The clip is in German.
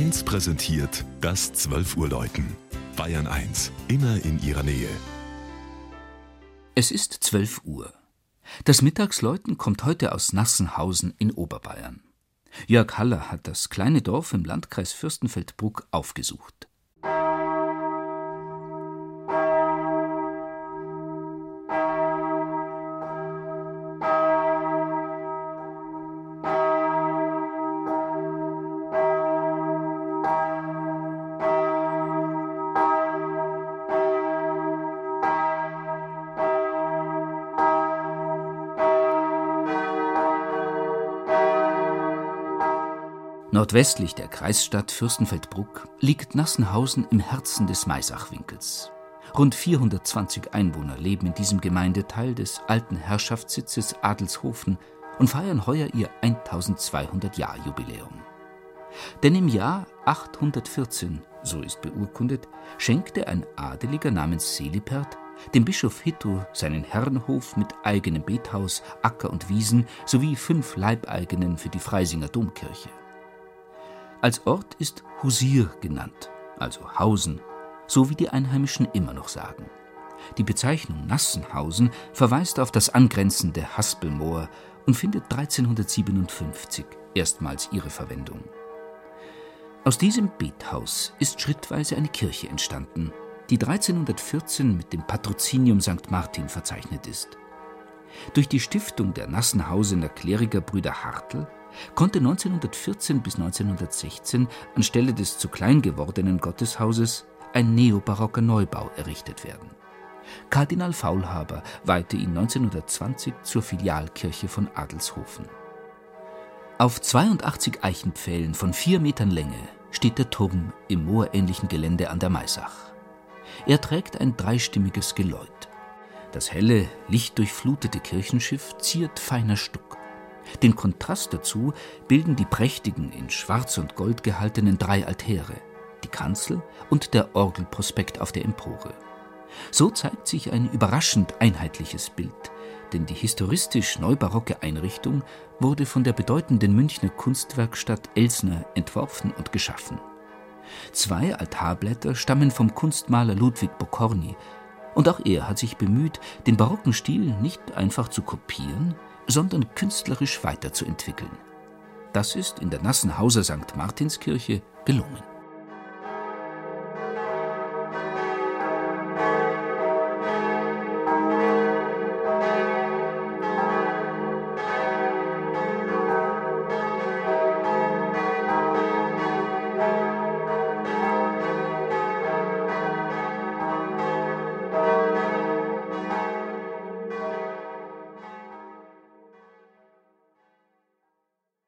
1 präsentiert das 12 Uhr Läuten. Bayern 1, immer in ihrer Nähe. Es ist 12 Uhr. Das Mittagsläuten kommt heute aus Nassenhausen in Oberbayern. Jörg Haller hat das kleine Dorf im Landkreis Fürstenfeldbruck aufgesucht. Nordwestlich der Kreisstadt Fürstenfeldbruck liegt Nassenhausen im Herzen des Maisachwinkels. Rund 420 Einwohner leben in diesem Gemeindeteil des alten Herrschaftssitzes Adelshofen und feiern heuer ihr 1200-Jahr-Jubiläum. Denn im Jahr 814, so ist beurkundet, schenkte ein Adeliger namens Selipert dem Bischof Hitto seinen Herrenhof mit eigenem Bethaus, Acker und Wiesen sowie fünf Leibeigenen für die Freisinger Domkirche. Als Ort ist Husir genannt, also Hausen, so wie die Einheimischen immer noch sagen. Die Bezeichnung Nassenhausen verweist auf das angrenzende Haspelmoor und findet 1357 erstmals ihre Verwendung. Aus diesem Bethaus ist schrittweise eine Kirche entstanden, die 1314 mit dem Patrozinium St. Martin verzeichnet ist. Durch die Stiftung der Nassenhausener Klerikerbrüder Hartl konnte 1914 bis 1916 anstelle des zu klein gewordenen Gotteshauses ein neobarocker Neubau errichtet werden. Kardinal Faulhaber weihte ihn 1920 zur Filialkirche von Adelshofen. Auf 82 Eichenpfählen von vier Metern Länge steht der Turm im moorähnlichen Gelände an der Maisach. Er trägt ein dreistimmiges Geläut. Das helle, lichtdurchflutete Kirchenschiff ziert feiner Stuck. Den Kontrast dazu bilden die prächtigen, in Schwarz und Gold gehaltenen drei Altäre, die Kanzel und der Orgelprospekt auf der Empore. So zeigt sich ein überraschend einheitliches Bild, denn die historistisch neubarocke Einrichtung wurde von der bedeutenden Münchner Kunstwerkstatt Elsner entworfen und geschaffen. Zwei Altarblätter stammen vom Kunstmaler Ludwig Bocorni, und auch er hat sich bemüht, den barocken Stil nicht einfach zu kopieren, sondern künstlerisch weiterzuentwickeln. Das ist in der Nassenhauser St. Martinskirche gelungen.